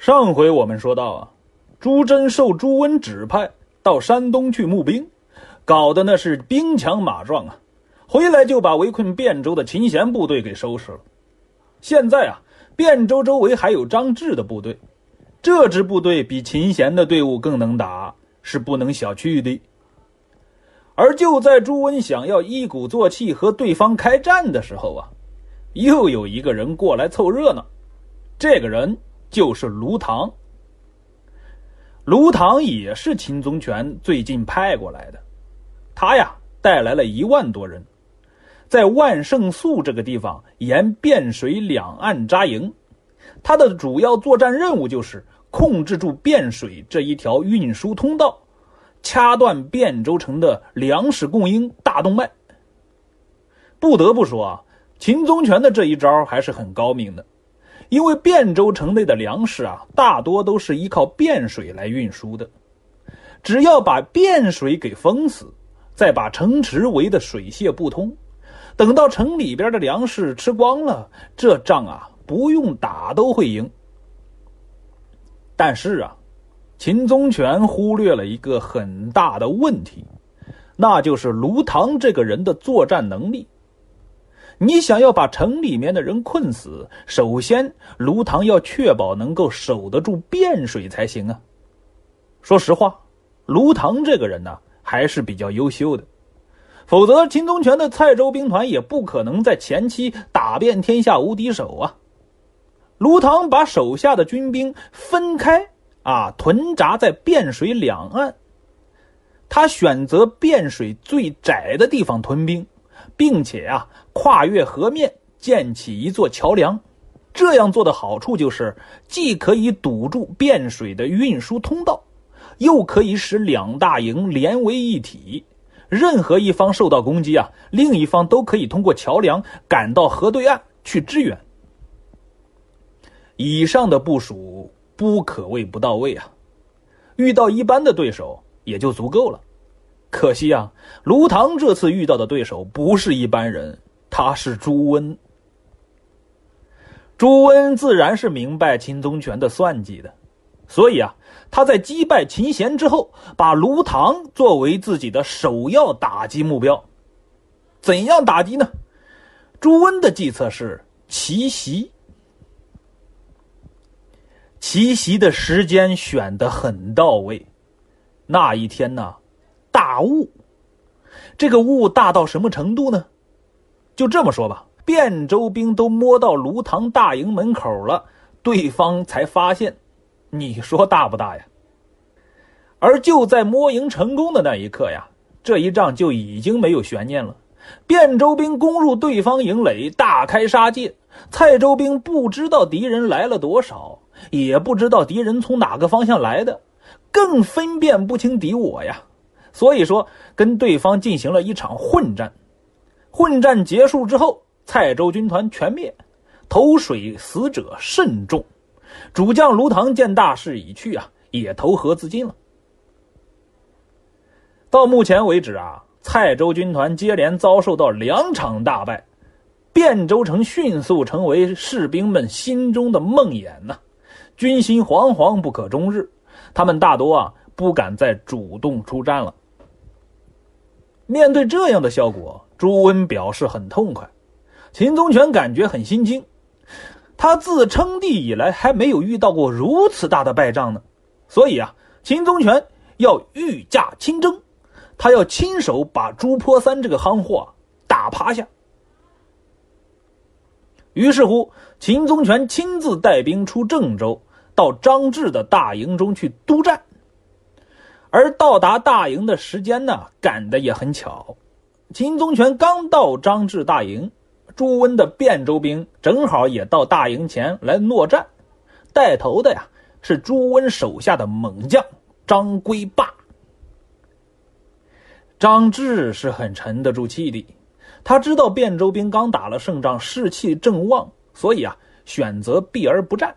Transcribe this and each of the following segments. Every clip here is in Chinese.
上回我们说到啊，朱桢受朱温指派到山东去募兵，搞的那是兵强马壮啊，回来就把围困汴州的秦贤部队给收拾了。现在啊，汴州周围还有张志的部队，这支部队比秦贤的队伍更能打，是不能小觑的。而就在朱温想要一鼓作气和对方开战的时候啊，又有一个人过来凑热闹，这个人。就是卢唐。卢唐也是秦宗权最近派过来的，他呀带来了一万多人，在万胜宿这个地方沿汴水两岸扎营。他的主要作战任务就是控制住汴水这一条运输通道，掐断汴州城的粮食供应大动脉。不得不说啊，秦宗权的这一招还是很高明的。因为汴州城内的粮食啊，大多都是依靠汴水来运输的。只要把汴水给封死，再把城池围得水泄不通，等到城里边的粮食吃光了，这仗啊不用打都会赢。但是啊，秦宗权忽略了一个很大的问题，那就是卢唐这个人的作战能力。你想要把城里面的人困死，首先卢唐要确保能够守得住汴水才行啊。说实话，卢唐这个人呢还是比较优秀的，否则秦宗权的蔡州兵团也不可能在前期打遍天下无敌手啊。卢唐把手下的军兵分开啊，屯扎在汴水两岸，他选择汴水最窄的地方屯兵。并且啊，跨越河面建起一座桥梁，这样做的好处就是，既可以堵住汴水的运输通道，又可以使两大营连为一体。任何一方受到攻击啊，另一方都可以通过桥梁赶到河对岸去支援。以上的部署不可谓不到位啊，遇到一般的对手也就足够了。可惜啊，卢唐这次遇到的对手不是一般人，他是朱温。朱温自然是明白秦宗权的算计的，所以啊，他在击败秦贤之后，把卢唐作为自己的首要打击目标。怎样打击呢？朱温的计策是奇袭。奇袭的时间选的很到位，那一天呢？大雾，这个雾大到什么程度呢？就这么说吧，汴州兵都摸到卢塘大营门口了，对方才发现。你说大不大呀？而就在摸营成功的那一刻呀，这一仗就已经没有悬念了。汴州兵攻入对方营垒，大开杀戒。蔡州兵不知道敌人来了多少，也不知道敌人从哪个方向来的，更分辨不清敌我呀。所以说，跟对方进行了一场混战。混战结束之后，蔡州军团全灭，投水死者甚众。主将卢唐见大势已去啊，也投河自尽了。到目前为止啊，蔡州军团接连遭受到两场大败，汴州城迅速成为士兵们心中的梦魇呐，军心惶惶不可终日。他们大多啊不敢再主动出战了。面对这样的效果，朱温表示很痛快。秦宗权感觉很心惊，他自称帝以来还没有遇到过如此大的败仗呢。所以啊，秦宗权要御驾亲征，他要亲手把朱坡三这个夯货打趴下。于是乎，秦宗权亲自带兵出郑州，到张志的大营中去督战。而到达大营的时间呢，赶得也很巧。秦宗权刚到张志大营，朱温的汴州兵正好也到大营前来诺战。带头的呀是朱温手下的猛将张归霸。张志是很沉得住气的，他知道汴州兵刚打了胜仗，士气正旺，所以啊选择避而不战。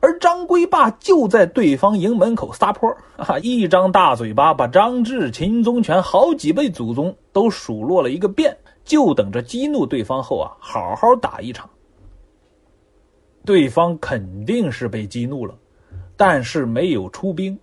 而张归霸就在对方营门口撒泼啊！一张大嘴巴把张志、秦宗权好几辈祖宗都数落了一个遍，就等着激怒对方后啊，好好打一场。对方肯定是被激怒了，但是没有出兵，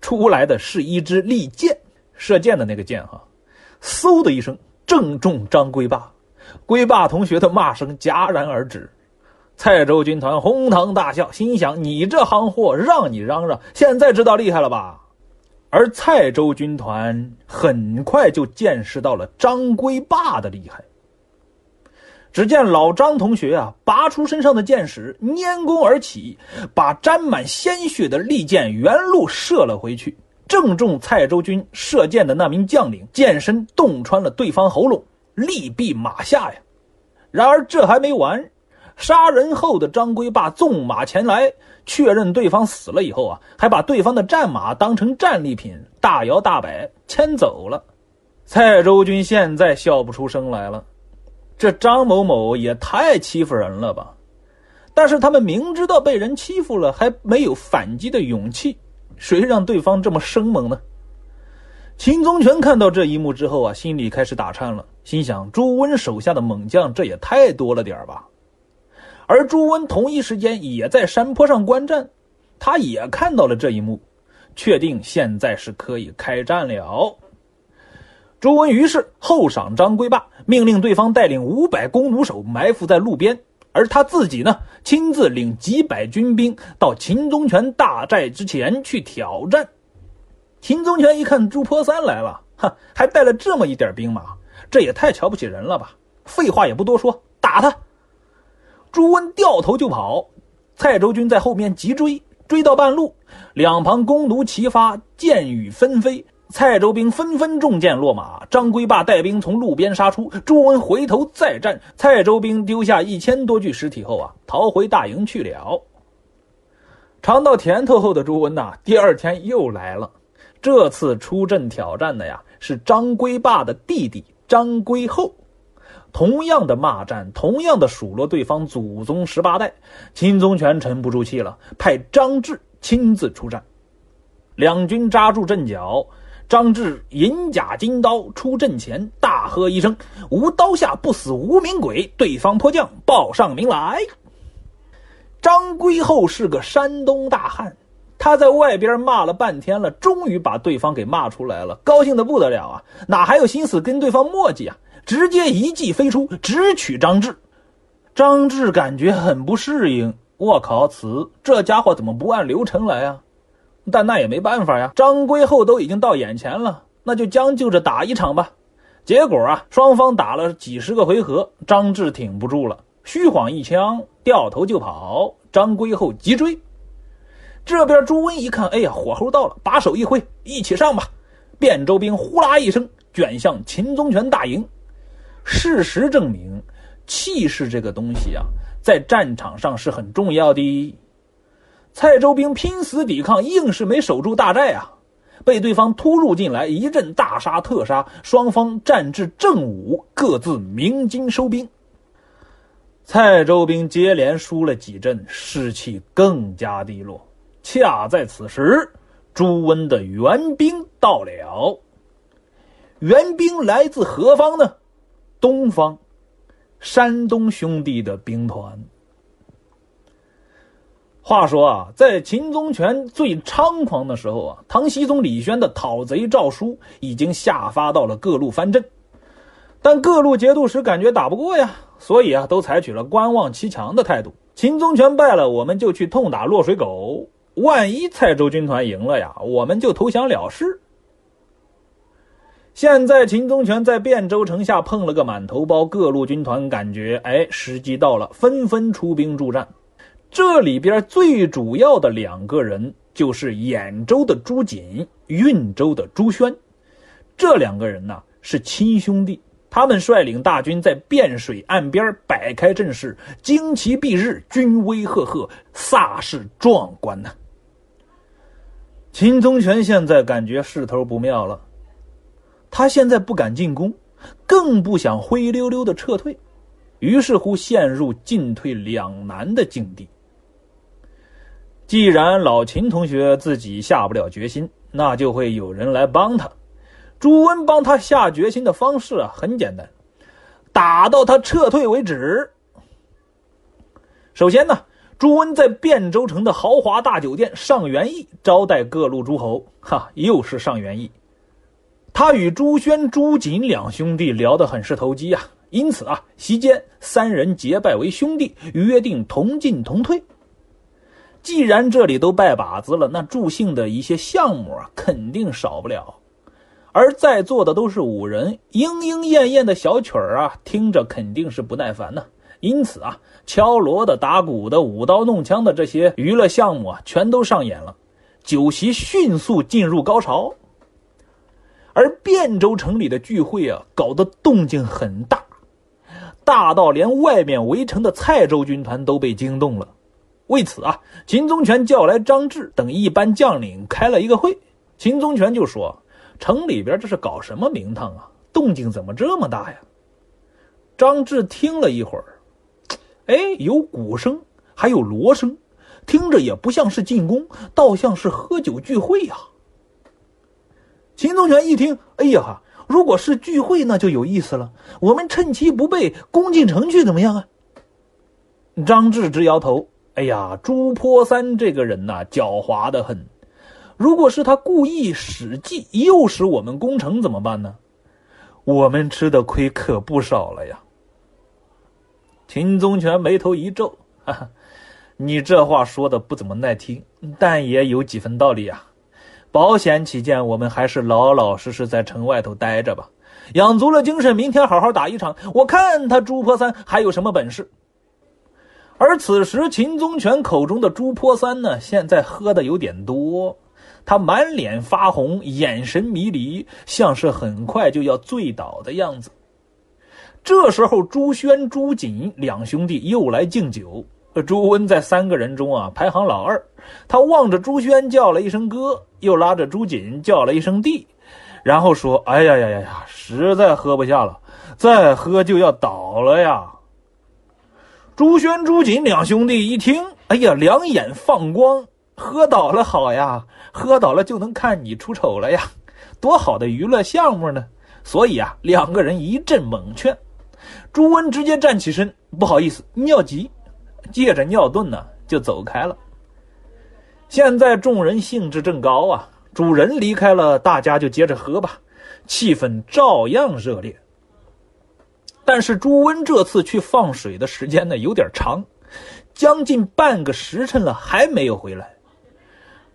出来的是一支利箭，射箭的那个箭哈，嗖的一声正中张龟霸，龟霸同学的骂声戛然而止。蔡州军团哄堂大笑，心想：你这行货，让你嚷嚷，现在知道厉害了吧？而蔡州军团很快就见识到了张龟霸的厉害。只见老张同学啊，拔出身上的箭矢，拈弓而起，把沾满鲜血的利箭原路射了回去，正中蔡州军射箭的那名将领箭身，洞穿了对方喉咙，力毙马下呀！然而这还没完。杀人后的张龟霸纵马前来，确认对方死了以后啊，还把对方的战马当成战利品，大摇大摆牵走了。蔡州军现在笑不出声来了，这张某某也太欺负人了吧！但是他们明知道被人欺负了，还没有反击的勇气，谁让对方这么生猛呢？秦宗权看到这一幕之后啊，心里开始打颤了，心想：朱温手下的猛将，这也太多了点吧？而朱温同一时间也在山坡上观战，他也看到了这一幕，确定现在是可以开战了。朱温于是厚赏张龟霸，命令对方带领五百弓弩手埋伏在路边，而他自己呢，亲自领几百军兵到秦宗权大寨之前去挑战。秦宗权一看朱坡三来了，哈，还带了这么一点兵马，这也太瞧不起人了吧！废话也不多说，打他！朱温掉头就跑，蔡州军在后面急追，追到半路，两旁弓弩齐发，箭雨纷飞，蔡州兵纷纷中箭落马。张龟霸带兵从路边杀出，朱温回头再战，蔡州兵丢下一千多具尸体后啊，逃回大营去了。尝到甜头后的朱温呐，第二天又来了，这次出阵挑战的呀是张龟霸的弟弟张龟厚。同样的骂战，同样的数落对方祖宗十八代，秦宗权沉不住气了，派张志亲自出战。两军扎住阵脚，张志银甲金刀出阵前，大喝一声：“无刀下不死无名鬼！”对方迫将，报上名来。张归厚是个山东大汉，他在外边骂了半天了，终于把对方给骂出来了，高兴的不得了啊！哪还有心思跟对方磨叽啊？直接一骑飞出，直取张志。张志感觉很不适应，我靠，此这家伙怎么不按流程来啊？但那也没办法呀，张龟厚都已经到眼前了，那就将就着打一场吧。结果啊，双方打了几十个回合，张志挺不住了，虚晃一枪，掉头就跑。张龟厚急追。这边朱温一看，哎呀，火候到了，把手一挥，一起上吧！汴州兵呼啦一声卷向秦宗权大营。事实证明，气势这个东西啊，在战场上是很重要的。蔡州兵拼死抵抗，硬是没守住大寨啊，被对方突入进来，一阵大杀特杀，双方战至正午，各自鸣金收兵。蔡州兵接连输了几阵，士气更加低落。恰在此时，朱温的援兵到了。援兵来自何方呢？东方，山东兄弟的兵团。话说啊，在秦宗权最猖狂的时候啊，唐僖宗李轩的讨贼诏书已经下发到了各路藩镇，但各路节度使感觉打不过呀，所以啊，都采取了观望其强的态度。秦宗权败了，我们就去痛打落水狗；万一蔡州军团赢了呀，我们就投降了事。现在秦宗权在汴州城下碰了个满头包，各路军团感觉，哎，时机到了，纷纷出兵助战。这里边最主要的两个人就是兖州的朱瑾、运州的朱轩，这两个人呢是亲兄弟，他们率领大军在汴水岸边摆开阵势，旌旗蔽日，军威赫赫，煞是壮观呐。秦宗权现在感觉势头不妙了。他现在不敢进攻，更不想灰溜溜的撤退，于是乎陷入进退两难的境地。既然老秦同学自己下不了决心，那就会有人来帮他。朱温帮他下决心的方式啊，很简单，打到他撤退为止。首先呢，朱温在汴州城的豪华大酒店上元驿招待各路诸侯，哈，又是上元驿。他与朱轩、朱瑾两兄弟聊得很是投机啊，因此啊，席间三人结拜为兄弟，约定同进同退。既然这里都拜把子了，那助兴的一些项目啊，肯定少不了。而在座的都是武人，莺莺燕燕的小曲儿啊，听着肯定是不耐烦呢。因此啊，敲锣的、打鼓的、舞刀弄枪的这些娱乐项目啊，全都上演了，酒席迅速进入高潮。而汴州城里的聚会啊，搞得动静很大，大到连外面围城的蔡州军团都被惊动了。为此啊，秦宗权叫来张志等一班将领开了一个会。秦宗权就说：“城里边这是搞什么名堂啊？动静怎么这么大呀？”张志听了一会儿，哎，有鼓声，还有锣声，听着也不像是进攻，倒像是喝酒聚会呀。秦宗权一听，哎呀，如果是聚会，那就有意思了。我们趁其不备，攻进城去，怎么样啊？张志直摇头，哎呀，朱坡三这个人呐，狡猾的很。如果是他故意使计，诱使我们攻城，怎么办呢？我们吃的亏可不少了呀。秦宗权眉头一皱，哈哈，你这话说的不怎么耐听，但也有几分道理啊。保险起见，我们还是老老实实在城外头待着吧，养足了精神，明天好好打一场。我看他朱坡三还有什么本事。而此时，秦宗权口中的朱坡三呢，现在喝的有点多，他满脸发红，眼神迷离，像是很快就要醉倒的样子。这时候，朱轩、朱瑾两兄弟又来敬酒。朱温在三个人中啊排行老二，他望着朱轩叫了一声哥，又拉着朱瑾叫了一声弟，然后说：“哎呀呀呀呀，实在喝不下了，再喝就要倒了呀。”朱轩、朱瑾两兄弟一听，哎呀，两眼放光，喝倒了好呀，喝倒了就能看你出丑了呀，多好的娱乐项目呢！所以啊，两个人一阵猛劝，朱温直接站起身，不好意思，尿急。借着尿遁呢，就走开了。现在众人兴致正高啊，主人离开了，大家就接着喝吧，气氛照样热烈。但是朱温这次去放水的时间呢有点长，将近半个时辰了还没有回来。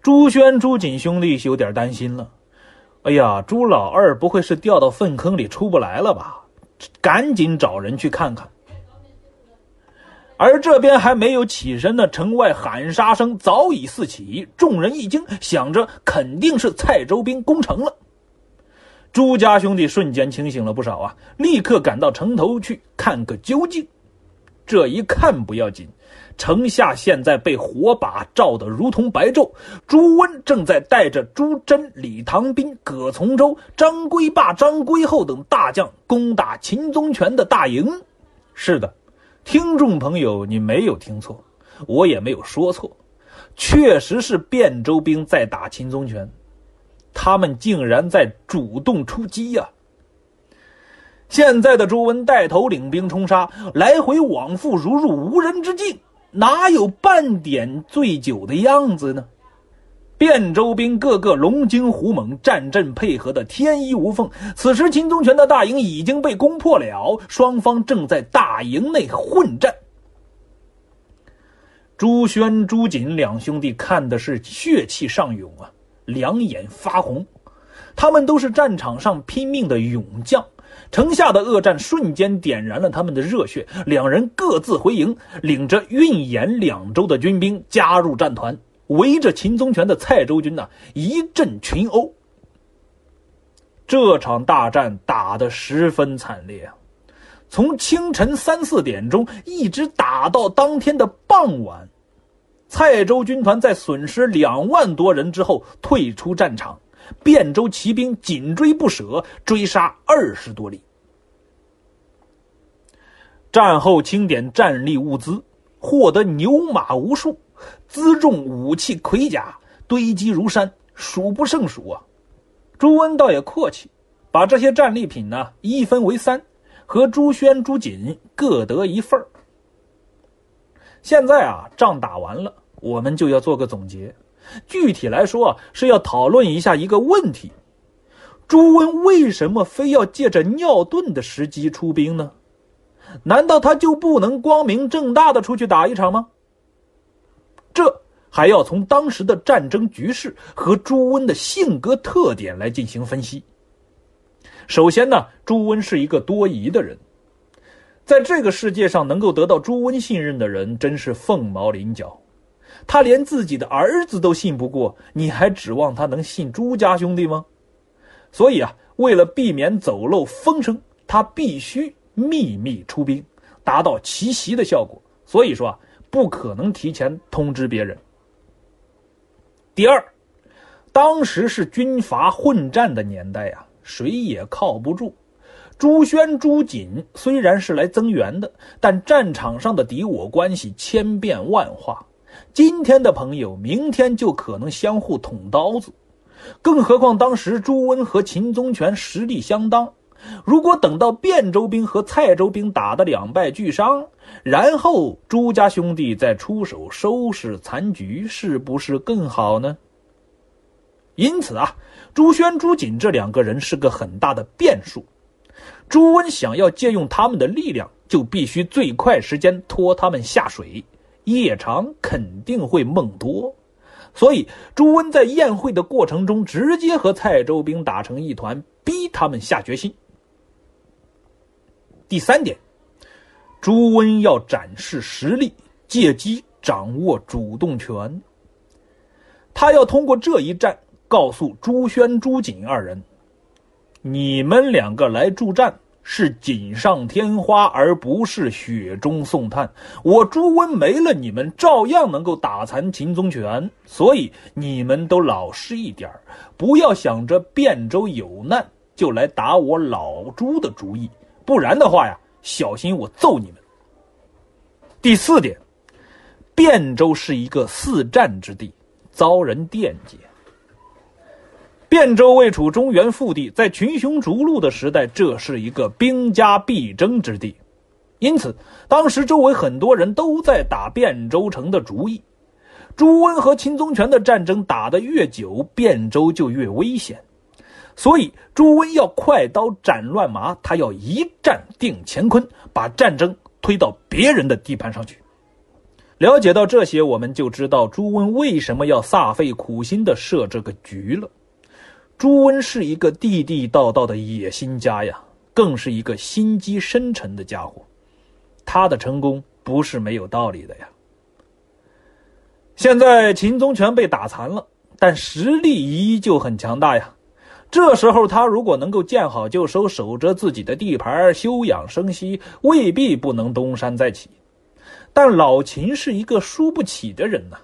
朱轩、朱瑾兄弟有点担心了，哎呀，朱老二不会是掉到粪坑里出不来了吧？赶紧找人去看看。而这边还没有起身呢，城外喊杀声早已四起，众人一惊，想着肯定是蔡州兵攻城了。朱家兄弟瞬间清醒了不少啊，立刻赶到城头去看个究竟。这一看不要紧，城下现在被火把照得如同白昼，朱温正在带着朱桢、李唐斌、葛从周、张归霸、张归厚等大将攻打秦宗权的大营。是的。听众朋友，你没有听错，我也没有说错，确实是汴州兵在打秦宗权，他们竟然在主动出击呀！现在的朱温带头领兵冲杀，来回往复如入无人之境，哪有半点醉酒的样子呢？汴州兵个个龙精虎猛，战阵配合的天衣无缝。此时，秦宗权的大营已经被攻破了，双方正在大营内混战。朱宣、朱瑾两兄弟看的是血气上涌啊，两眼发红。他们都是战场上拼命的勇将，城下的恶战瞬间点燃了他们的热血。两人各自回营，领着运盐两州的军兵加入战团。围着秦宗权的蔡州军呢，一阵群殴。这场大战打得十分惨烈啊！从清晨三四点钟一直打到当天的傍晚，蔡州军团在损失两万多人之后退出战场，汴州骑兵紧追不舍，追杀二十多里。战后清点战利物资，获得牛马无数。辎重武器盔甲堆积如山，数不胜数啊！朱温倒也阔气，把这些战利品呢一分为三，和朱宣、朱瑾各得一份现在啊，仗打完了，我们就要做个总结。具体来说啊，是要讨论一下一个问题：朱温为什么非要借着尿遁的时机出兵呢？难道他就不能光明正大的出去打一场吗？这还要从当时的战争局势和朱温的性格特点来进行分析。首先呢，朱温是一个多疑的人。在这个世界上，能够得到朱温信任的人真是凤毛麟角。他连自己的儿子都信不过，你还指望他能信朱家兄弟吗？所以啊，为了避免走漏风声，他必须秘密出兵，达到奇袭的效果。所以说啊，不可能提前通知别人。第二，当时是军阀混战的年代呀，谁也靠不住。朱宣、朱瑾虽然是来增援的，但战场上的敌我关系千变万化，今天的朋友，明天就可能相互捅刀子。更何况当时朱温和秦宗权实力相当，如果等到汴州兵和蔡州兵打得两败俱伤，然后朱家兄弟再出手收拾残局，是不是更好呢？因此啊，朱宣、朱瑾这两个人是个很大的变数。朱温想要借用他们的力量，就必须最快时间拖他们下水，夜长肯定会梦多，所以朱温在宴会的过程中直接和蔡州兵打成一团，逼他们下决心。第三点，朱温要展示实力，借机掌握主动权。他要通过这一战告诉朱宣、朱瑾二人。你们两个来助战是锦上添花，而不是雪中送炭。我朱温没了你们，照样能够打残秦宗权。所以你们都老实一点不要想着汴州有难就来打我老朱的主意，不然的话呀，小心我揍你们。第四点，汴州是一个四战之地，遭人惦记。汴州位处中原腹地，在群雄逐鹿的时代，这是一个兵家必争之地。因此，当时周围很多人都在打汴州城的主意。朱温和秦宗权的战争打得越久，汴州就越危险。所以，朱温要快刀斩乱麻，他要一战定乾坤，把战争推到别人的地盘上去。了解到这些，我们就知道朱温为什么要煞费苦心的设这个局了。朱温是一个地地道道的野心家呀，更是一个心机深沉的家伙。他的成功不是没有道理的呀。现在秦宗权被打残了，但实力依旧很强大呀。这时候他如果能够见好就收，守着自己的地盘，休养生息，未必不能东山再起。但老秦是一个输不起的人呐。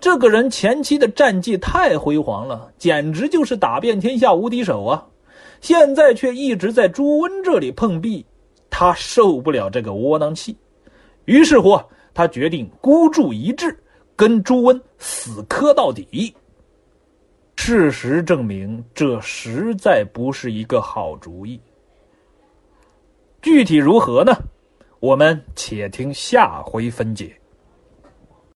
这个人前期的战绩太辉煌了，简直就是打遍天下无敌手啊！现在却一直在朱温这里碰壁，他受不了这个窝囊气，于是乎，他决定孤注一掷，跟朱温死磕到底。事实证明，这实在不是一个好主意。具体如何呢？我们且听下回分解。